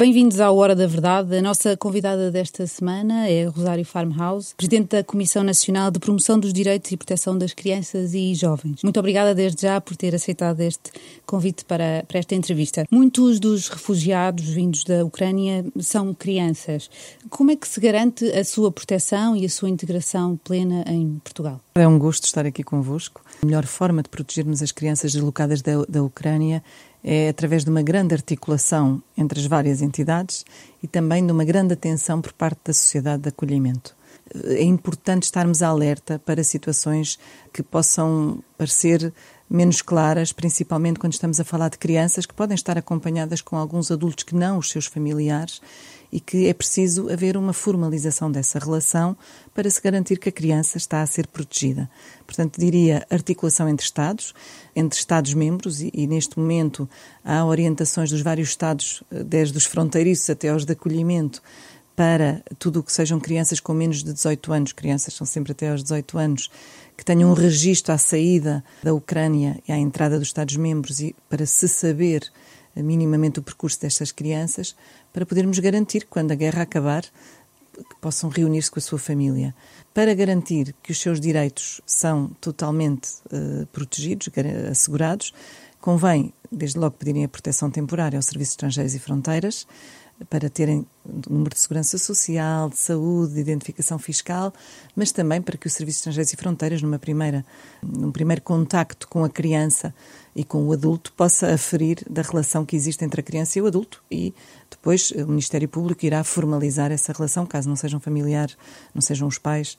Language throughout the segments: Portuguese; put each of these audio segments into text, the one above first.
bem-vindos à Hora da Verdade. A nossa convidada desta semana é Rosário Farmhouse, Presidente da Comissão Nacional de Promoção dos Direitos e Proteção das Crianças e Jovens. Muito obrigada desde já por ter aceitado este convite para, para esta entrevista. Muitos dos refugiados vindos da Ucrânia são crianças. Como é que se garante a sua proteção e a sua integração plena em Portugal? É um gosto estar aqui convosco. A melhor forma de protegermos as crianças deslocadas da, da Ucrânia é através de uma grande articulação entre as várias entidades e também de uma grande atenção por parte da sociedade de acolhimento. É importante estarmos alerta para situações que possam parecer menos claras, principalmente quando estamos a falar de crianças que podem estar acompanhadas com alguns adultos que não os seus familiares e que é preciso haver uma formalização dessa relação para se garantir que a criança está a ser protegida. Portanto, diria articulação entre Estados, entre Estados-membros, e, e, neste momento há orientações dos vários Estados, eh, desde os fronteiriços até aos de acolhimento, para tudo o que sejam crianças com menos de 18 anos, crianças são sempre até aos 18 anos, que tenham um registro à saída da Ucrânia e à entrada dos Estados-membros e para se saber minimamente o percurso destas crianças, para podermos garantir que quando a guerra acabar, que possam reunir-se com a sua família. Para garantir que os seus direitos são totalmente uh, protegidos, assegurados, convém, desde logo, pedirem a proteção temporária aos Serviços Estrangeiros e Fronteiras, para terem número de segurança social, de saúde, de identificação fiscal, mas também para que o Serviço de Estrangeiros e Fronteiras, numa primeira, num primeiro contacto com a criança e com o adulto, possa aferir da relação que existe entre a criança e o adulto e depois o Ministério Público irá formalizar essa relação, caso não sejam familiares, não sejam os pais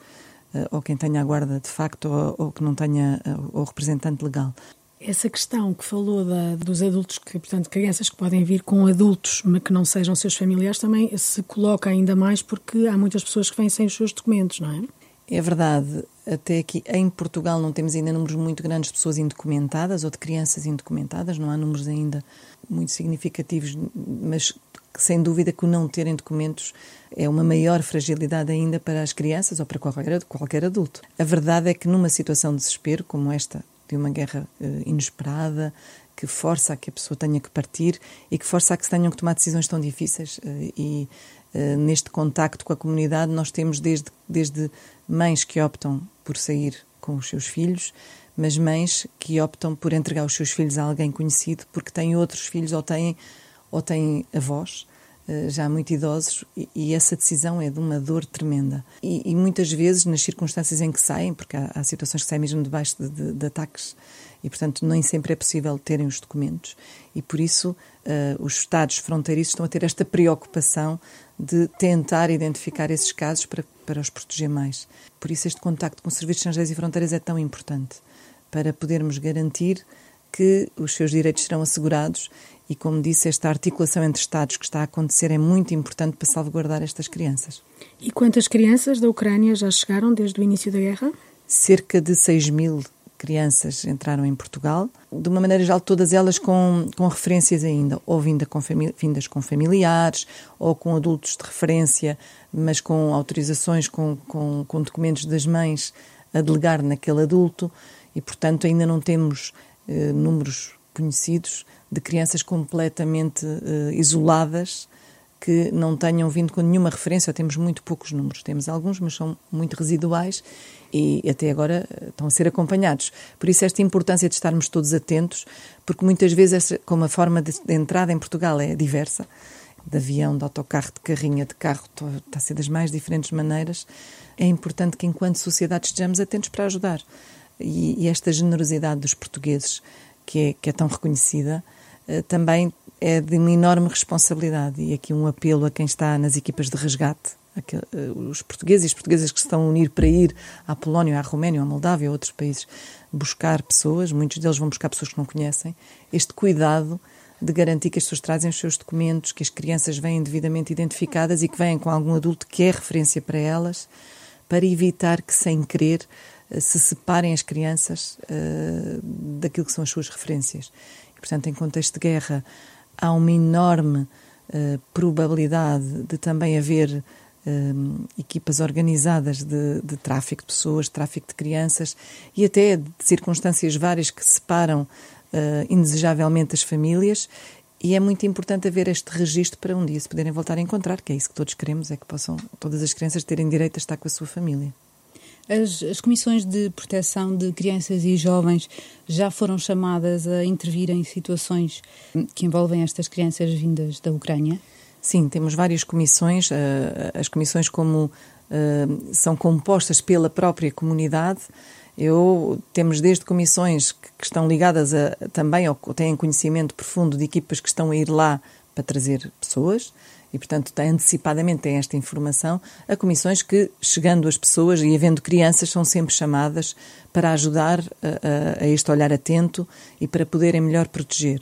eh, ou quem tenha a guarda de facto ou, ou que não tenha eh, o representante legal. Essa questão que falou da, dos adultos, que, portanto, crianças que podem vir com adultos, mas que não sejam seus familiares, também se coloca ainda mais porque há muitas pessoas que vêm sem os seus documentos, não é? É verdade. Até aqui em Portugal não temos ainda números muito grandes de pessoas indocumentadas ou de crianças indocumentadas, não há números ainda muito significativos, mas sem dúvida que o não terem documentos é uma maior fragilidade ainda para as crianças ou para qualquer, qualquer adulto. A verdade é que numa situação de desespero como esta de uma guerra uh, inesperada, que força a que a pessoa tenha que partir e que força a que se tenham que tomar decisões tão difíceis. Uh, e uh, neste contacto com a comunidade, nós temos desde, desde mães que optam por sair com os seus filhos, mas mães que optam por entregar os seus filhos a alguém conhecido porque têm outros filhos ou têm, ou têm avós eh, já muito idosos e, e, essa decisão é de uma dor tremenda. E, e, muitas vezes, nas circunstâncias em que saem, porque há, há situações que saem mesmo debaixo de, de, de, ataques e, portanto, nem sempre é possível terem os documentos e, por isso, uh, os Estados fronteiriços estão a ter esta preocupação de tentar identificar esses casos para, para os proteger mais. Por isso, este contacto com os Serviços Estrangeiros e Fronteiras é tão importante para podermos garantir que os seus direitos serão assegurados e, como disse, esta articulação entre Estados que está a acontecer é muito importante para salvaguardar estas crianças. E quantas crianças da Ucrânia já chegaram desde o início da guerra? Cerca de 6 mil crianças entraram em Portugal, de uma maneira geral, todas elas com, com referências ainda, ou vinda com vindas com familiares, ou com adultos de referência, mas com autorizações, com, com, com documentos das mães a delegar naquele adulto, e portanto ainda não temos eh, números conhecidos de crianças completamente uh, isoladas que não tenham vindo com nenhuma referência, temos muito poucos números, temos alguns, mas são muito residuais e até agora eh, estão a ser acompanhados. Por isso, esta importância de estarmos todos atentos, porque muitas vezes, essa, como a forma de, de entrada em Portugal é diversa, de avião, de autocarro, de carrinha, de carro, está a ser das mais diferentes maneiras, é importante que, enquanto sociedade, estejamos atentos para ajudar. E, e esta generosidade dos portugueses, que é, que é tão reconhecida, eh, também é de uma enorme responsabilidade. E aqui um apelo a quem está nas equipas de resgate, eh, os portugueses e as portuguesas que se estão a unir para ir à Polónia, à Roménia, à Moldávia, a outros países, buscar pessoas, muitos deles vão buscar pessoas que não conhecem, este cuidado de garantir que as pessoas trazem os seus documentos, que as crianças vêm devidamente identificadas e que vêm com algum adulto que é referência para elas, para evitar que, sem querer, se separem as crianças uh, daquilo que são as suas referências. Portanto, em contexto de guerra, há uma enorme uh, probabilidade de também haver equipas organizadas de, de, tráfico de pessoas, tráfico de crianças e até de circunstâncias várias que separam uh, indesejavelmente as famílias E é muito importante haver este registro para um dia se poderem voltar a encontrar, que é isso que todos queremos, é que possam todas as crianças terem direito a estar com a sua família. As, as, comissões de proteção de crianças e jovens já foram chamadas a intervir em situações que envolvem estas crianças vindas da Ucrânia? Sim, temos várias comissões. As comissões, como são compostas pela própria comunidade, eu temos desde comissões que, que estão ligadas a, também ou têm conhecimento profundo de equipas que estão a ir lá para trazer pessoas e, portanto, tem, antecipadamente têm esta informação, a comissões que, chegando as pessoas e havendo crianças, são sempre chamadas para ajudar a, a, a este olhar atento e para poderem melhor proteger.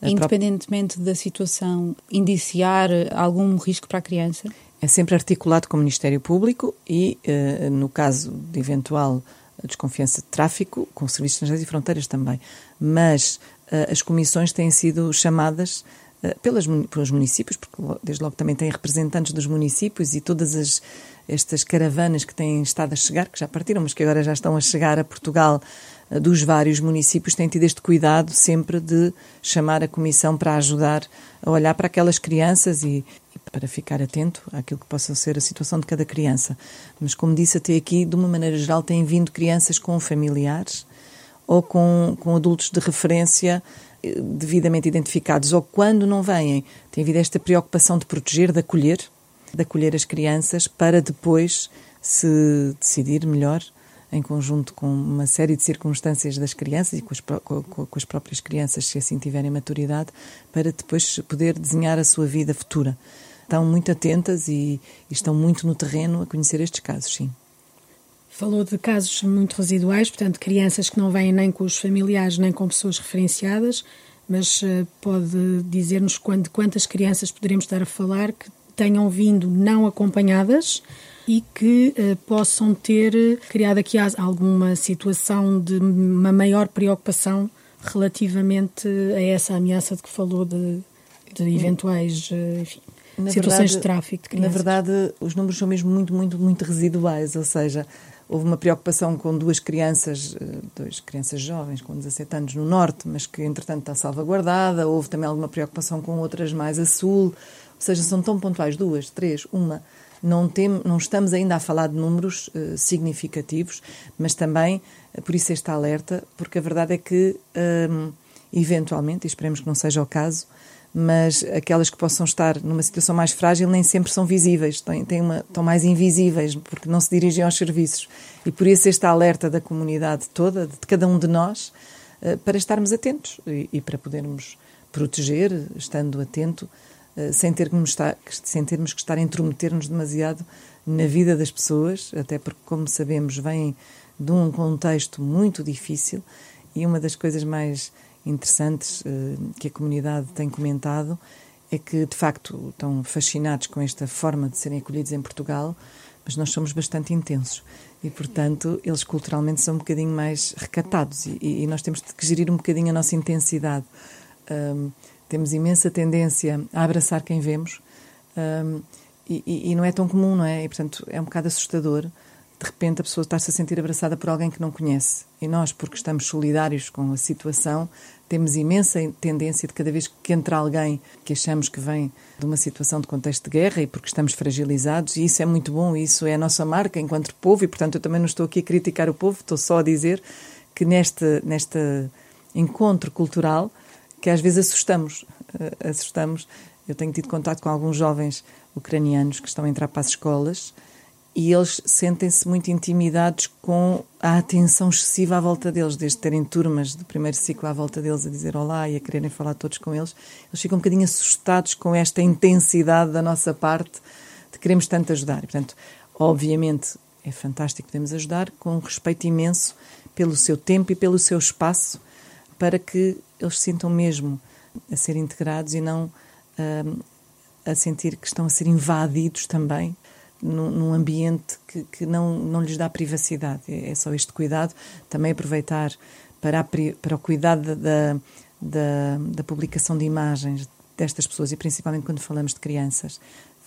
Independentemente da situação, indiciar algum risco para a criança? É sempre articulado com o Ministério Público e, uh, no caso de eventual desconfiança de tráfico, com serviços estrangeiros e fronteiras também. Mas uh, as comissões têm sido chamadas pelas, pelos municípios, porque desde logo também têm representantes dos municípios e todas as, estas caravanas que têm estado a chegar, que já partiram, mas que agora já estão a chegar a Portugal uh, dos vários municípios, têm tido este cuidado sempre de chamar a comissão para ajudar a olhar para aquelas crianças e, para ficar atento àquilo que possa ser a situação de cada criança. Mas, como disse até aqui, de uma maneira geral, têm vindo crianças com familiares ou com, com adultos de referência eh, devidamente identificados, ou quando não vêm, tem havido esta preocupação de proteger, de acolher, de acolher as crianças para depois se decidir melhor em conjunto com uma série de circunstâncias das crianças e com as, com, as, próprias crianças, se assim tiverem maturidade, para depois poder desenhar a sua vida futura estão muito atentas e, e estão muito no terreno a conhecer estes casos, sim. Falou de casos muito residuais, portanto, crianças que não vêm nem com os familiares nem com pessoas referenciadas, mas uh, pode dizer-nos quantas crianças poderemos estar a falar que tenham vindo não acompanhadas e que uh, possam ter criado aqui alguma situação de uma maior preocupação relativamente a essa ameaça de que falou de, de eventuais, uh, enfim, situações verdade, de tráfico de crianças. Na verdade, os números são mesmo muito, muito, muito residuais, ou seja, houve uma preocupação com duas crianças, eh, duas crianças jovens com 17 anos no norte, mas que entretanto está salvaguardada, houve também alguma preocupação com outras mais a sul, ou seja, são tão pontuais, duas, três, uma, não, tem, não estamos ainda a falar de números uh, significativos, mas também, uh, por isso este alerta, porque a verdade é que, um, eventualmente, e esperemos que não seja o caso, mas aquelas que possam estar numa situação mais frágil nem sempre são visíveis, têm, têm uma, estão mais invisíveis, porque não se dirigem aos serviços. E por isso este alerta da comunidade toda, de cada um de nós, eh, para estarmos atentos e, e para podermos proteger, estando atento, eh, sem, ter que estar, sem termos que estar a intrometer-nos demasiado na vida das pessoas, até porque, como sabemos, vêm de um contexto muito difícil e uma das coisas mais interessantes uh, que a comunidade tem comentado é que, de facto, estão fascinados com esta forma de serem acolhidos em Portugal, mas nós somos bastante intensos e, portanto, eles culturalmente são um bocadinho mais recatados e, e nós temos que gerir um bocadinho a nossa intensidade. Um, temos imensa tendência a abraçar quem vemos um, e, e, não é tão comum, não é? E, portanto, é um bocado assustador de repente a pessoa está-se a sentir abraçada por alguém que não conhece. E nós, porque estamos solidários com a situação, temos imensa tendência de cada vez que entra alguém que achamos que vem de uma situação de contexto de guerra e porque estamos fragilizados, e isso é muito bom, isso é a nossa marca enquanto povo, e portanto eu também não estou aqui a criticar o povo, estou só a dizer que neste, neste encontro cultural que às vezes assustamos, uh, assustamos. Eu tenho tido contato com alguns jovens ucranianos que estão a entrar para as escolas e eles sentem-se muito intimidados com a atenção excessiva à volta deles, desde terem turmas do primeiro ciclo à volta deles a dizer olá e a quererem falar todos com eles. Eles ficam um bocadinho assustados com esta intensidade da nossa parte de queremos tanto ajudar. E, portanto, obviamente é fantástico, podemos ajudar com um respeito imenso pelo seu tempo e pelo seu espaço para que eles sintam mesmo a ser integrados e não uh, a sentir que estão a ser invadidos também num, ambiente que, que, não, não lhes dá privacidade. É, é só este cuidado. Também aproveitar para, a, para o cuidado da, da, da publicação de imagens destas pessoas e principalmente quando falamos de crianças.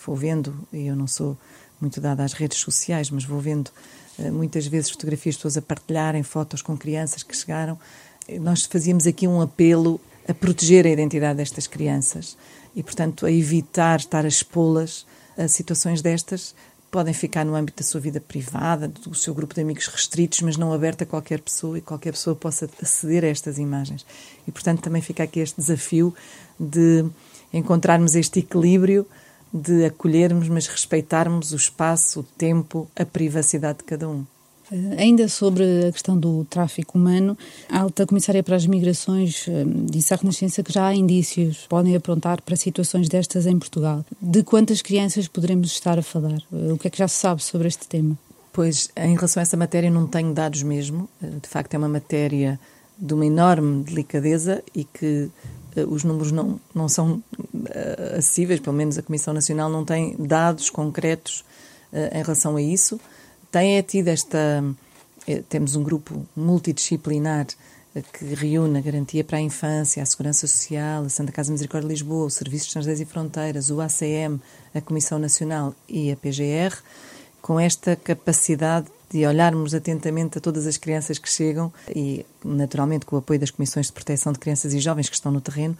Vou vendo, e eu não sou muito dada às redes sociais, mas vou vendo uh, muitas vezes fotografias de pessoas a partilharem fotos com crianças que chegaram. Nós fazíamos aqui um apelo a proteger a identidade destas crianças e, portanto, a evitar estar a expô-las situações destas. Podem ficar no âmbito da sua vida privada, do seu grupo de amigos restritos, mas não aberta a qualquer pessoa e qualquer pessoa possa aceder a estas imagens. E, portanto, também fica aqui este desafio de encontrarmos este equilíbrio de acolhermos, mas respeitarmos o espaço, o tempo, a privacidade de cada um. Eh, ainda sobre a questão do tráfico humano, a alta comissária para as migrações eh, disse à Renascença que já há indícios podem apontar para situações destas em Portugal. De quantas crianças poderemos estar a falar? Eh, o que é que já se sabe sobre este tema? Pois, em relação a essa matéria, não tenho dados mesmo. De facto, é uma matéria de uma enorme delicadeza e que os números não, não são acessíveis, pelo menos a Comissão Nacional não tem dados concretos em relação a isso tem é tido esta. Eh, temos um grupo multidisciplinar eh, que reúne a Garantia para a Infância, a Segurança Social, a Santa Casa Misericórdia de Lisboa, o Serviço de Estrangeiros e Fronteiras, o ACM, a Comissão Nacional e a PGR, com esta capacidade de olharmos atentamente a todas as crianças que chegam e, naturalmente, com o apoio das Comissões de Proteção de Crianças e Jovens que estão no terreno,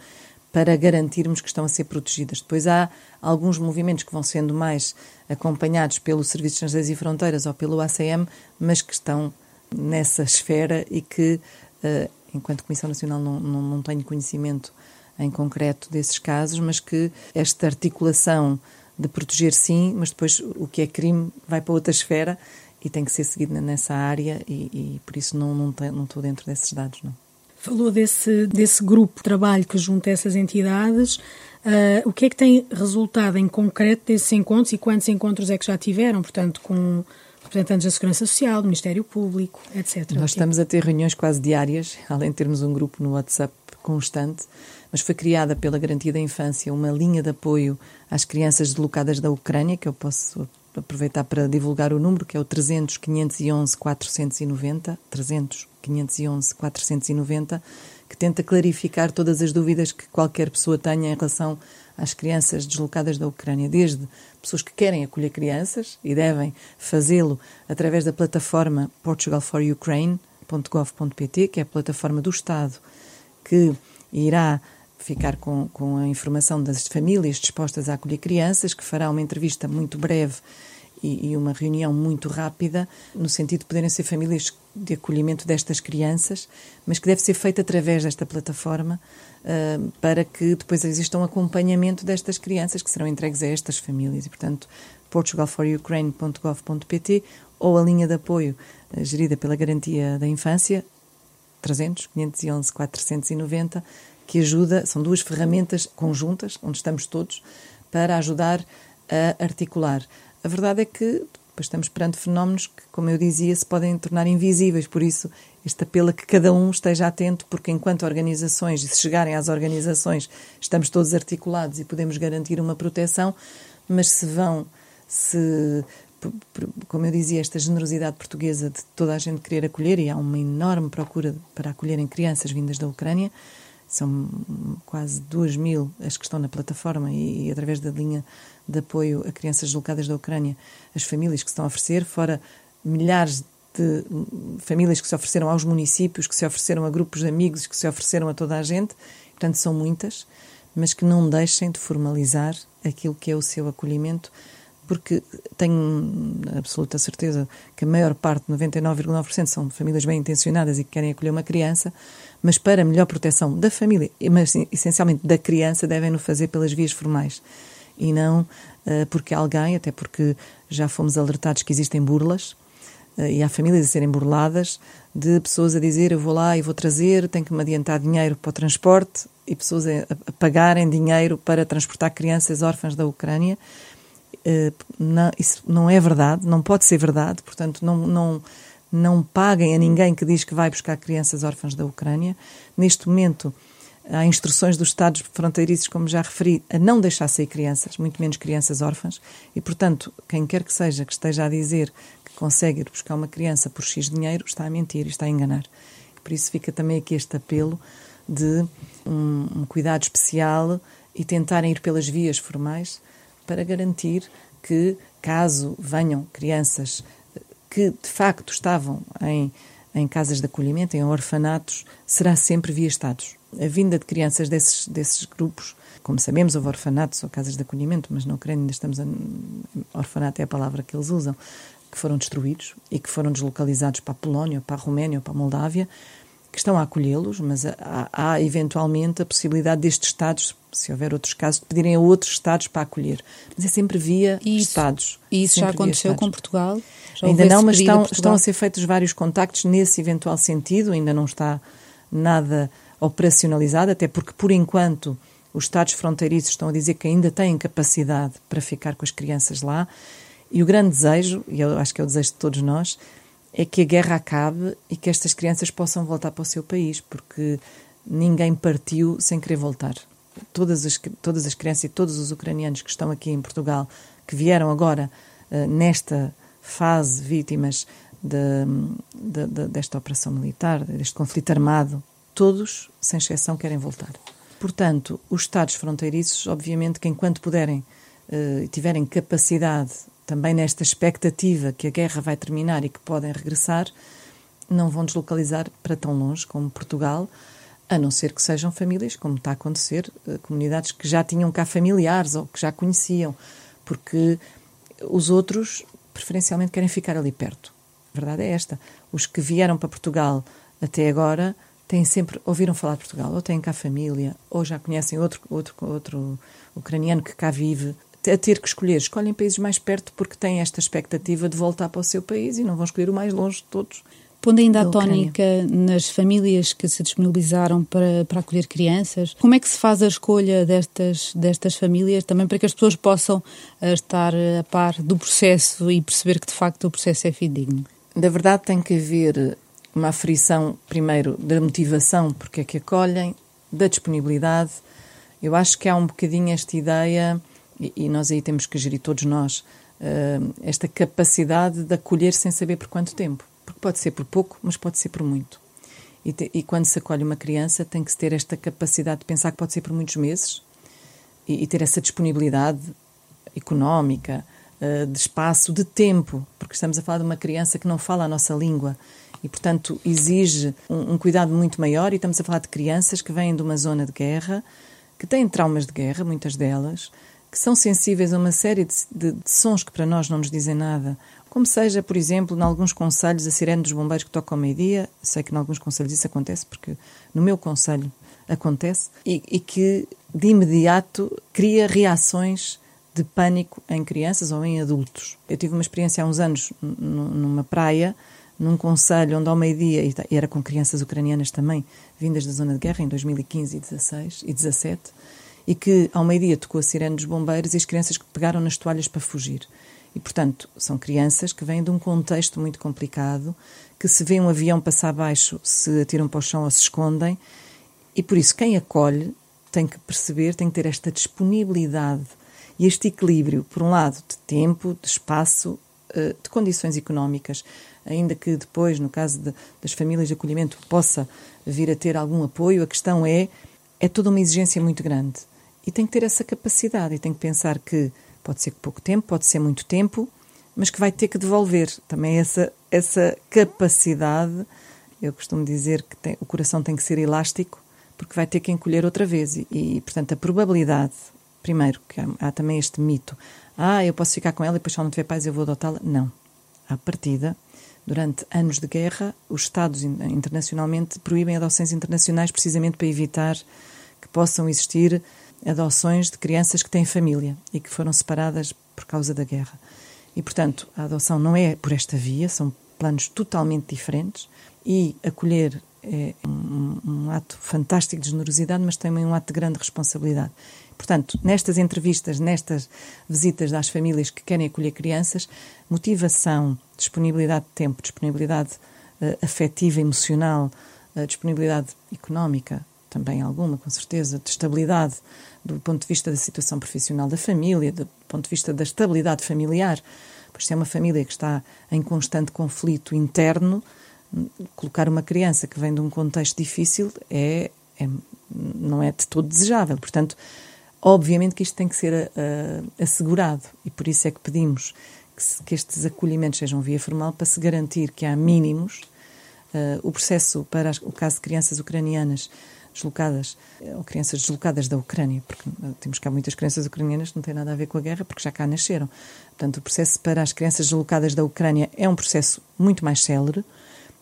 para garantirmos que estão a ser protegidas. Depois há alguns movimentos que vão sendo mais acompanhados pelo Serviço de Estrangeiros e Fronteiras ou pelo ACM, mas que estão nessa esfera e que, uh, enquanto Comissão Nacional, não, não, não tenho conhecimento em concreto desses casos, mas que esta articulação de proteger sim, mas depois o que é crime vai para outra esfera e tem que ser seguido nessa área e, e por isso não, não, não estou dentro desses dados, não. Falou desse, desse grupo de trabalho que junta essas entidades. Uh, o que é que tem resultado em concreto desses encontros e quantos encontros é que já tiveram, portanto, com representantes da Segurança Social, do Ministério Público, etc. Nós estamos a ter reuniões quase diárias, além de termos um grupo no WhatsApp constante, mas foi criada pela Garantia da Infância uma linha de apoio às crianças deslocadas da Ucrânia, que eu posso aproveitar para divulgar o número, que é o 300 511 490, 300 511 490, que tenta clarificar todas as dúvidas que qualquer pessoa tenha em relação às crianças deslocadas da Ucrânia, desde pessoas que querem acolher crianças e devem fazê-lo através da plataforma portugalforukraine.gov.pt, que é a plataforma do Estado que irá ficar com, com a informação das famílias dispostas a acolher crianças, que fará uma entrevista muito breve e, uma reunião muito rápida, no sentido de poderem ser famílias de acolhimento destas crianças, mas que deve ser feita através desta plataforma uh, para que depois exista um acompanhamento destas crianças que serão entregues a estas famílias. E, portanto, portugalforukraine.gov.pt ou a linha de apoio uh, gerida pela Garantia da Infância, 300 511 490, que ajuda, são duas ferramentas conjuntas, onde estamos todos, para ajudar a articular. A verdade é que estamos perante fenómenos que, como eu dizia, se podem tornar invisíveis, por isso este apelo a que cada um esteja atento, porque enquanto organizações, e se chegarem às organizações, estamos todos articulados e podemos garantir uma proteção, mas se vão, se como eu dizia, esta generosidade portuguesa de toda a gente querer acolher, e há uma enorme procura para acolherem crianças vindas da Ucrânia, são quase 2 mil as que estão na plataforma e, e, através da linha de apoio a crianças deslocadas da Ucrânia, as famílias que estão a oferecer, fora milhares de famílias que se ofereceram aos municípios, que se ofereceram a grupos de amigos, que se ofereceram a toda a gente, portanto são muitas, mas que não deixem de formalizar aquilo que é o seu acolhimento porque tenho absoluta certeza que a maior parte, 99,9%, são famílias bem intencionadas e que querem acolher uma criança, mas para melhor proteção da família, mas essencialmente da criança, devem-no fazer pelas vias formais. E não uh, porque alguém, até porque já fomos alertados que existem burlas uh, e há famílias a serem burladas de pessoas a dizer eu vou lá e vou trazer, tenho que me adiantar dinheiro para o transporte e pessoas a, a pagarem dinheiro para transportar crianças órfãs da Ucrânia não, isso não é verdade, não pode ser verdade, portanto, não, não, não paguem a ninguém que diz que vai buscar crianças órfãs da Ucrânia. Neste momento, há instruções dos Estados fronteiriços, como já referi, a não deixar sair crianças, muito menos crianças órfãs, e, portanto, quem quer que seja que esteja a dizer que consegue ir buscar uma criança por X dinheiro, está a mentir e está a enganar. Por isso fica também aqui este apelo de um, um cuidado especial e tentarem ir pelas vias formais para garantir que, caso venham crianças que de facto estavam em em casas de acolhimento, em orfanatos, será sempre via Estados. A vinda de crianças desses, desses grupos, como sabemos, houve orfanatos ou casas de acolhimento, mas na Ucrânia ainda estamos a. Orfanato é a palavra que eles usam, que foram destruídos e que foram deslocalizados para a Polónia, para a Roménia para a Moldávia, que estão a acolhê-los, mas há, há, eventualmente a possibilidade destes Estados, se houver outros casos, de pedirem a outros Estados para acolher. Mas é sempre via isso, Estados. E isso já aconteceu com Portugal? Já ainda não, mas estão, a estão a ser feitos vários contactos nesse eventual sentido, ainda não está nada operacionalizado, até porque, por enquanto, os Estados fronteiriços estão a dizer que ainda têm capacidade para ficar com as crianças lá. E o grande desejo, e eu acho que é o desejo de todos nós, é que a guerra acabe e que estas crianças possam voltar para o seu país, porque ninguém partiu sem querer voltar. Todas as, todas as crianças e todos os ucranianos que estão aqui em Portugal, que vieram agora uh, nesta fase vítimas de, de, de, desta operação militar, deste conflito armado, todos, sem exceção, querem voltar. Portanto, os Estados fronteiriços, obviamente, que enquanto puderem uh, tiverem capacidade também nesta expectativa que a guerra vai terminar e que podem regressar, não vão deslocalizar para tão longe como Portugal, a não ser que sejam famílias, como está a acontecer, eh, comunidades que já tinham cá familiares ou que já conheciam, porque os outros preferencialmente querem ficar ali perto. A verdade é esta. Os que vieram para Portugal até agora têm sempre ouviram falar de Portugal, ou têm cá família, ou já conhecem outro outro outro ucraniano que cá vive, a ter que escolher. Escolhem países mais perto porque têm esta expectativa de voltar para o seu país e não vão escolher o mais longe de todos. Pondo ainda a tónica nas famílias que se disponibilizaram para, para acolher crianças, como é que se faz a escolha destas, destas famílias, também para que as pessoas possam eh, estar a par do processo e perceber que de facto o processo é fidedigno? Da verdade, tem que haver uma aferição, primeiro, da motivação, porque é que acolhem, da disponibilidade. Eu acho que há um bocadinho esta ideia e, nós aí temos que gerir todos nós uh, esta capacidade de acolher sem saber por quanto tempo. Porque pode ser por pouco, mas pode ser por muito. E, te, e quando se acolhe uma criança, tem que ter esta capacidade de pensar que pode ser por muitos meses e, e ter essa disponibilidade económica, uh, de espaço, de tempo, porque estamos a falar de uma criança que não fala a nossa língua e, portanto, exige um, um, cuidado muito maior. E estamos a falar de crianças que vêm de uma zona de guerra, que têm traumas de guerra, muitas delas, que são sensíveis a uma série de, de, de, sons que para nós não nos dizem nada, como seja, por exemplo, em alguns conselhos, a sirene dos bombeiros que toca ao meio-dia, sei que em alguns conselhos isso acontece, porque no meu conselho acontece, e, e que de imediato cria reações de pânico em crianças ou em adultos. Eu tive uma experiência há uns anos numa praia, num conselho onde ao meio-dia, e era com crianças ucranianas também, vindas da zona de guerra, em 2015 e 16 e 17, e que ao meio-dia tocou a sirene dos bombeiros e as crianças pegaram nas toalhas para fugir. E, portanto, são crianças que vêm de um contexto muito complicado, que se vê um avião passar abaixo, se atiram para o chão ou se escondem, e por isso quem acolhe tem que perceber, tem que ter esta disponibilidade e este equilíbrio, por um lado, de tempo, de espaço, eh, de condições económicas, ainda que depois, no caso de, das famílias de acolhimento, possa vir a ter algum apoio, a questão é, é toda uma exigência muito grande. E tem que ter essa capacidade e tem que pensar que pode ser pouco tempo, pode ser muito tempo, mas que vai ter que devolver também essa, essa capacidade. Eu costumo dizer que tem, o coração tem que ser elástico, porque vai ter que encolher outra vez. E, e portanto, a probabilidade, primeiro, que há, há, também este mito: ah, eu posso ficar com ela e depois, se ela não tiver paz, eu vou adotá-la. Não. À partida, durante anos de guerra, os Estados internacionalmente proíbem adoções internacionais precisamente para evitar que possam existir adoções de crianças que têm família e que foram separadas por causa da guerra. E, portanto, a adoção não é por esta via, são planos totalmente diferentes e acolher é um, um ato fantástico de generosidade, mas também um ato de grande responsabilidade. Portanto, nestas entrevistas, nestas visitas das famílias que querem acolher crianças, motivação, disponibilidade de tempo, disponibilidade uh, afetiva, emocional, uh, disponibilidade económica, também alguma, com certeza, de estabilidade do ponto de vista da situação profissional da família, do ponto de vista da estabilidade familiar. Pois se é uma família que está em constante conflito interno, colocar uma criança que vem de um contexto difícil é, é não é de todo desejável. Portanto, obviamente que isto tem que ser uh, assegurado e por isso é que pedimos que, se, que estes acolhimentos sejam via formal para se garantir que há mínimos o processo para o caso de crianças ucranianas deslocadas, ou crianças deslocadas da Ucrânia, porque temos cá muitas crianças ucranianas que não têm nada a ver com a guerra, porque já cá nasceram. Portanto, o processo para as crianças deslocadas da Ucrânia é um processo muito mais célere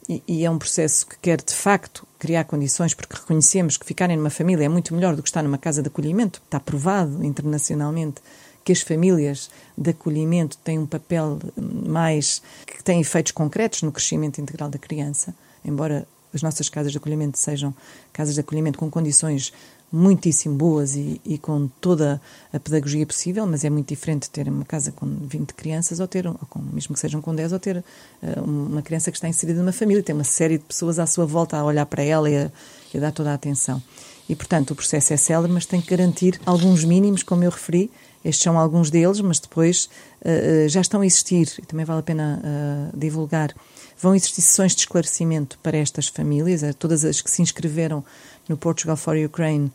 e, e é um processo que quer, de facto, criar condições, porque reconhecemos que ficarem numa família é muito melhor do que estar numa casa de acolhimento. Está provado internacionalmente que as famílias de acolhimento têm um papel mais que tem efeitos concretos no crescimento integral da criança, embora as nossas casas de acolhimento sejam casas de acolhimento com condições muitíssimo boas e, e, com toda a pedagogia possível, mas é muito diferente ter uma casa com 20 crianças ou ter, ou com, mesmo que sejam com 10, ou ter uh, uma criança que está inserida numa família, tem uma série de pessoas à sua volta a olhar para ela e a, e a dar toda a atenção. E, portanto, o processo é célebre, mas tem que garantir alguns mínimos, como eu referi, estes são alguns deles, mas depois uh, já estão a existir, e também vale a pena uh, divulgar Vão existir sessões de esclarecimento para estas famílias, eh, todas as que se inscreveram no Portugal for Ukraine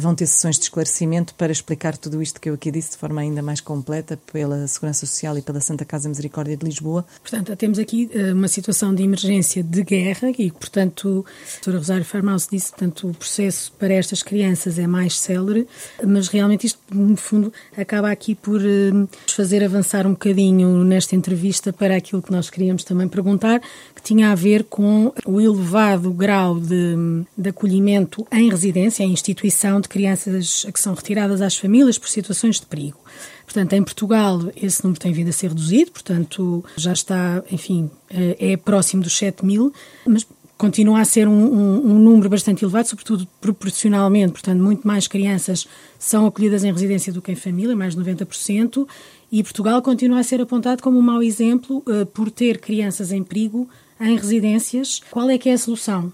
vão ter sessões de esclarecimento para explicar tudo isto que eu aqui disse de forma ainda mais completa pela Segurança Social e pela Santa Casa Misericórdia de Lisboa. Portanto, temos aqui eh, uma situação de emergência de guerra e, portanto, a doutora Rosário Farmaus disse que o processo para estas crianças é mais célere, mas realmente isto, no fundo, acaba aqui por eh, fazer avançar um bocadinho nesta entrevista para aquilo que nós queríamos também perguntar, que tinha a ver com o elevado grau de, de acolhimento em residência, em instituição de crianças que são retiradas às famílias por situações de perigo. Portanto, em Portugal esse número tem vindo a ser reduzido, portanto já está, enfim, eh, é próximo dos 7 mil, mas continua a ser um, um, um, número bastante elevado, sobretudo proporcionalmente, portanto, muito mais crianças são acolhidas em residência do que em família, mais de 90%, e Portugal continua a ser apontado como um mau exemplo uh, por ter crianças em perigo em residências. Qual é que é a solução?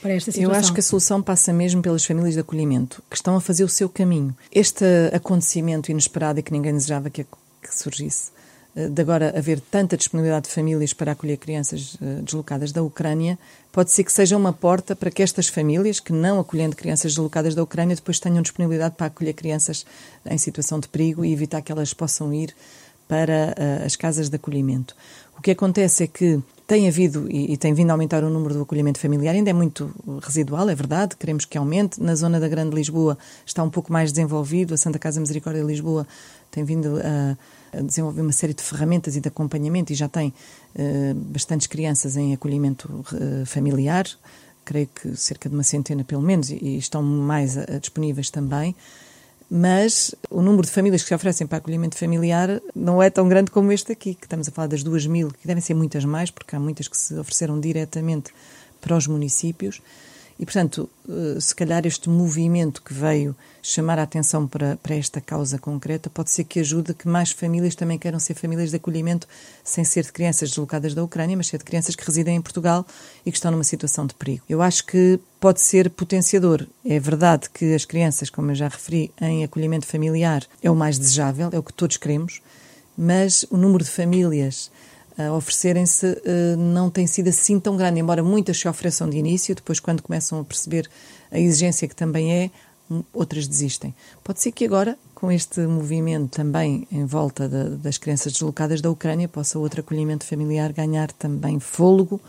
Para esta situação? Eu acho que a solução passa mesmo pelas famílias de acolhimento, que estão a fazer o seu caminho. Este acontecimento inesperado e que ninguém desejava que, que surgisse, eh, de agora haver tanta disponibilidade de famílias para acolher crianças eh, deslocadas da Ucrânia, pode ser que seja uma porta para que estas famílias, que não acolhendo crianças deslocadas da Ucrânia, depois tenham disponibilidade para acolher crianças em situação de perigo e evitar que elas possam ir para uh, as casas de acolhimento. O que acontece é que tem havido e, tem vindo a aumentar o número do acolhimento familiar, ainda é muito residual, é verdade, queremos que aumente. Na zona da Grande Lisboa está um pouco mais desenvolvido, a Santa Casa Misericórdia de Lisboa tem vindo a, a desenvolver uma série de ferramentas e de acompanhamento e já tem uh, bastantes crianças em acolhimento uh, familiar, creio que cerca de uma centena pelo menos, e, e estão mais uh, disponíveis também mas o número de famílias que se oferecem para acolhimento familiar não é tão grande como este aqui, que estamos a falar das duas mil, que devem ser muitas mais, porque há muitas que se ofereceram diretamente para os municípios. E, portanto, eh, se calhar este movimento que veio chamar a atenção para, para esta causa concreta pode ser que ajude que mais famílias também queiram ser famílias de acolhimento, sem ser de crianças deslocadas da Ucrânia, mas ser de crianças que residem em Portugal e que estão numa situação de perigo. Eu acho que pode ser potenciador. É verdade que as crianças, como eu já referi, em acolhimento familiar é o mais desejável, é o que todos queremos, mas o número de famílias a oferecerem-se eh, não tem sido assim tão grande, embora muitas se ofereçam de início, depois, quando começam a perceber a exigência que também é, outras desistem. Pode ser que agora, com este movimento também em volta de, das crianças deslocadas da Ucrânia, possa outro acolhimento familiar ganhar também fôlego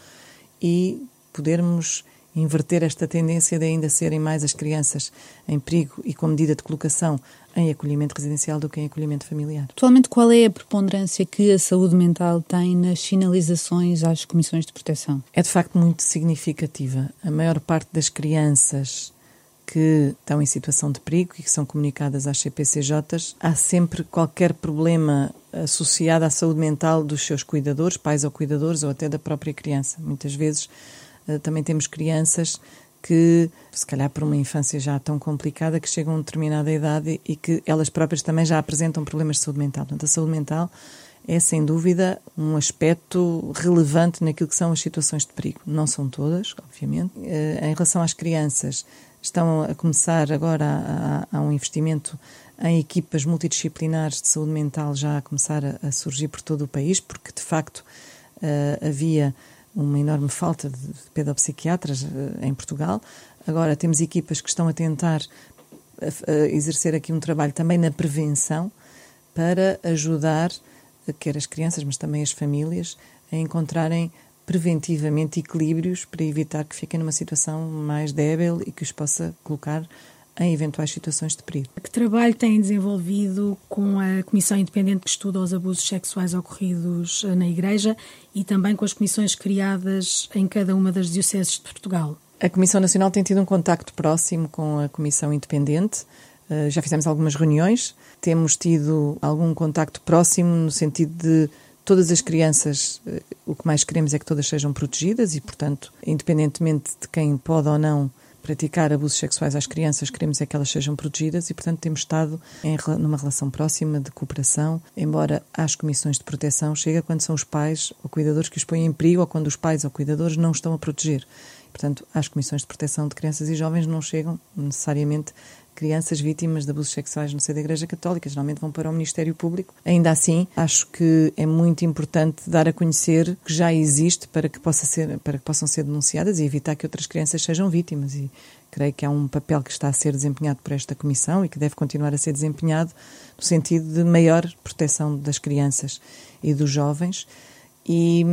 e podermos inverter esta tendência de ainda serem mais as crianças em perigo e com medida de colocação em acolhimento residencial do que em acolhimento familiar. Atualmente, qual é a preponderância que a saúde mental tem nas sinalizações às comissões de proteção? É de facto muito significativa. A maior parte das crianças que estão em situação de perigo e que são comunicadas às CPCJs, há sempre qualquer problema associado à saúde mental dos seus cuidadores, pais ou cuidadores, ou até da própria criança. Muitas vezes eh, também temos crianças que, se calhar por uma infância já tão complicada, que chegam a uma determinada idade e que elas próprias também já apresentam problemas de saúde mental. Portanto, a saúde mental é, sem dúvida, um aspecto relevante naquilo que são as situações de perigo. Não são todas, obviamente. Eh, em relação às crianças, estão a começar agora a, a, um investimento em equipas multidisciplinares de saúde mental já a começar a, a surgir por todo o país, porque de facto uh, havia uma enorme falta de pedopsiquiatras eh, em Portugal. Agora temos equipas que estão a tentar exercer aqui um trabalho também na prevenção para ajudar quer as crianças, mas também as famílias a encontrarem preventivamente equilíbrios para evitar que fiquem numa situação mais débil e que os possa colocar em eventuais situações de perigo. Que trabalho têm desenvolvido com a Comissão Independente que estuda os abusos sexuais ocorridos na Igreja e também com as comissões criadas em cada uma das dioceses de Portugal? A Comissão Nacional tem tido um contacto próximo com a Comissão Independente. Eh, já fizemos algumas reuniões, temos tido algum contacto próximo no sentido de todas as crianças, eh, o que mais queremos é que todas sejam protegidas e, portanto, independentemente de quem pode ou não praticar abusos sexuais às crianças, queremos é que elas sejam protegidas e, portanto, temos estado em numa relação próxima de cooperação, embora às comissões de proteção chega quando são os pais ou cuidadores que os põem em perigo ou quando os pais ou cuidadores não estão a proteger. Portanto, às comissões de proteção de crianças e jovens não chegam necessariamente crianças vítimas de abusos sexuais no seio da Igreja Católica, geralmente vão para o Ministério Público. Ainda assim, acho que é muito importante dar a conhecer que já existe para que, possa ser, para que possam ser denunciadas e evitar que outras crianças sejam vítimas. E creio que há um papel que está a ser desempenhado por esta Comissão e que deve continuar a ser desempenhado no sentido de maior proteção das crianças e dos jovens e,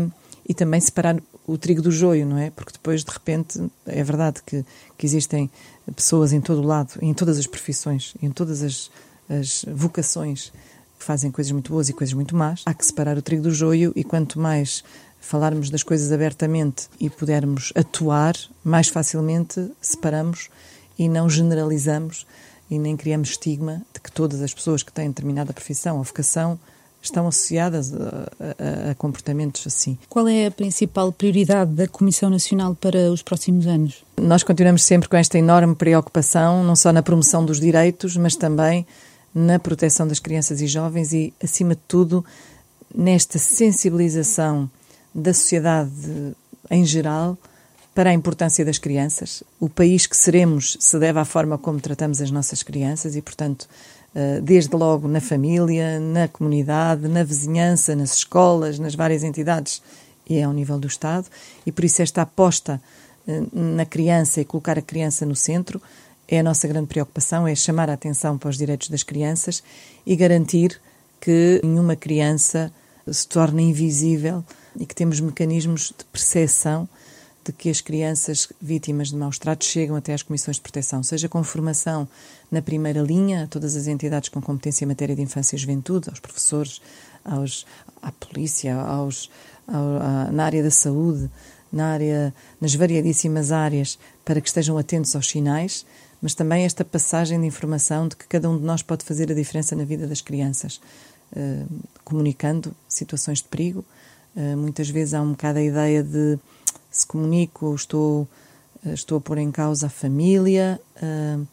e também separar o trigo do joio, não é? Porque depois, de repente, é verdade que, que existem pessoas em todo o lado, em todas as profissões, em todas as, as vocações que fazem coisas muito boas e coisas muito más. Há que separar o trigo do joio e quanto mais falarmos das coisas abertamente e pudermos atuar, mais facilmente separamos e não generalizamos e nem criamos estigma de que todas as pessoas que têm determinada profissão ou vocação estão associadas a, a, a, comportamentos assim. Qual é a principal prioridade da Comissão Nacional para os próximos anos? Nós continuamos sempre com esta enorme preocupação, não só na promoção dos direitos, mas também na proteção das crianças e jovens e, acima de tudo, nesta sensibilização da sociedade em geral para a importância das crianças. O país que seremos se deve à forma como tratamos as nossas crianças e, portanto, desde logo na família, na comunidade, na vizinhança, nas escolas, nas várias entidades e é ao nível do Estado. E por isso esta aposta eh, na criança e colocar a criança no centro é a nossa grande preocupação, é chamar a atenção para os direitos das crianças e garantir que nenhuma criança se torne invisível e que temos mecanismos de percepção de que as crianças vítimas de maus tratos chegam até às comissões de proteção, seja com formação na primeira linha, a todas as entidades com competência em matéria de infância e juventude, aos professores, aos, à polícia, aos, ao, na área da saúde, na área, nas variadíssimas áreas, para que estejam atentos aos sinais, mas também esta passagem de informação de que cada um de nós pode fazer a diferença na vida das crianças, eh, comunicando situações de perigo. Eh, muitas vezes há um bocado a ideia de se comunico, estou, eh, estou a pôr em causa a família, uh,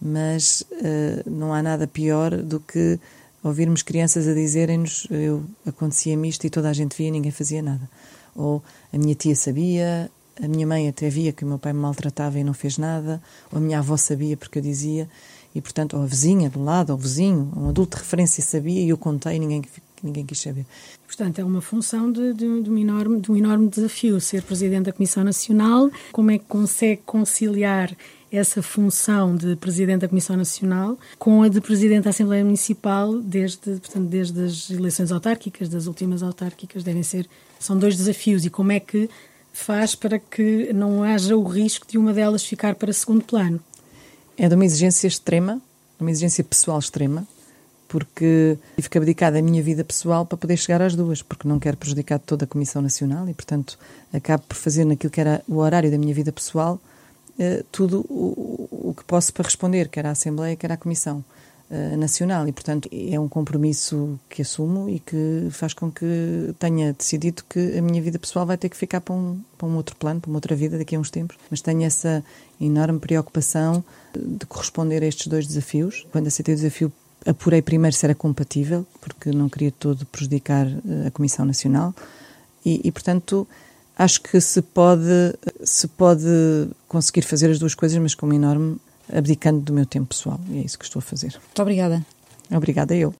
mas uh, não há nada pior do que ouvirmos crianças a dizerem-nos eu acontecia-me isto e toda a gente via e ninguém fazia nada. Ou a minha tia sabia, a minha mãe até via que o meu pai me maltratava e não fez nada, ou a minha avó sabia porque eu dizia, e portanto, ou a vizinha do lado, ou o vizinho, um adulto de referência sabia e eu contei e ninguém que ninguém quis saber. Portanto, é uma função de, de, de, um enorme, de um enorme desafio ser Presidente da Comissão Nacional. Como é que consegue conciliar essa função de Presidente da Comissão Nacional com a de Presidente da Assembleia Municipal desde, portanto, desde as eleições autárquicas, das últimas autárquicas, devem ser, são dois desafios. E como é que faz para que não haja o risco de uma delas ficar para segundo plano? É de uma exigência extrema, uma exigência pessoal extrema, porque tive que abdicar da minha vida pessoal para poder chegar às duas, porque não quero prejudicar toda a Comissão Nacional e, portanto, acabo por fazer naquilo que era o horário da minha vida pessoal eh, tudo o, que posso para responder, quer à Assembleia, quer à Comissão eh, Nacional. E, portanto, é um compromisso que assumo e que faz com que tenha decidido que a minha vida pessoal vai ter que ficar para um, para um outro plano, para uma outra vida daqui a uns tempos. Mas tenho essa enorme preocupação de corresponder a estes dois desafios. Quando aceitei o desafio apurei primeiro se era compatível, porque não queria todo prejudicar eh, a Comissão Nacional, e, e, portanto acho que se pode, se pode conseguir fazer as duas coisas, mas com enorme abdicando do meu tempo pessoal, e é isso que estou a fazer. Muito obrigada. Obrigada eu.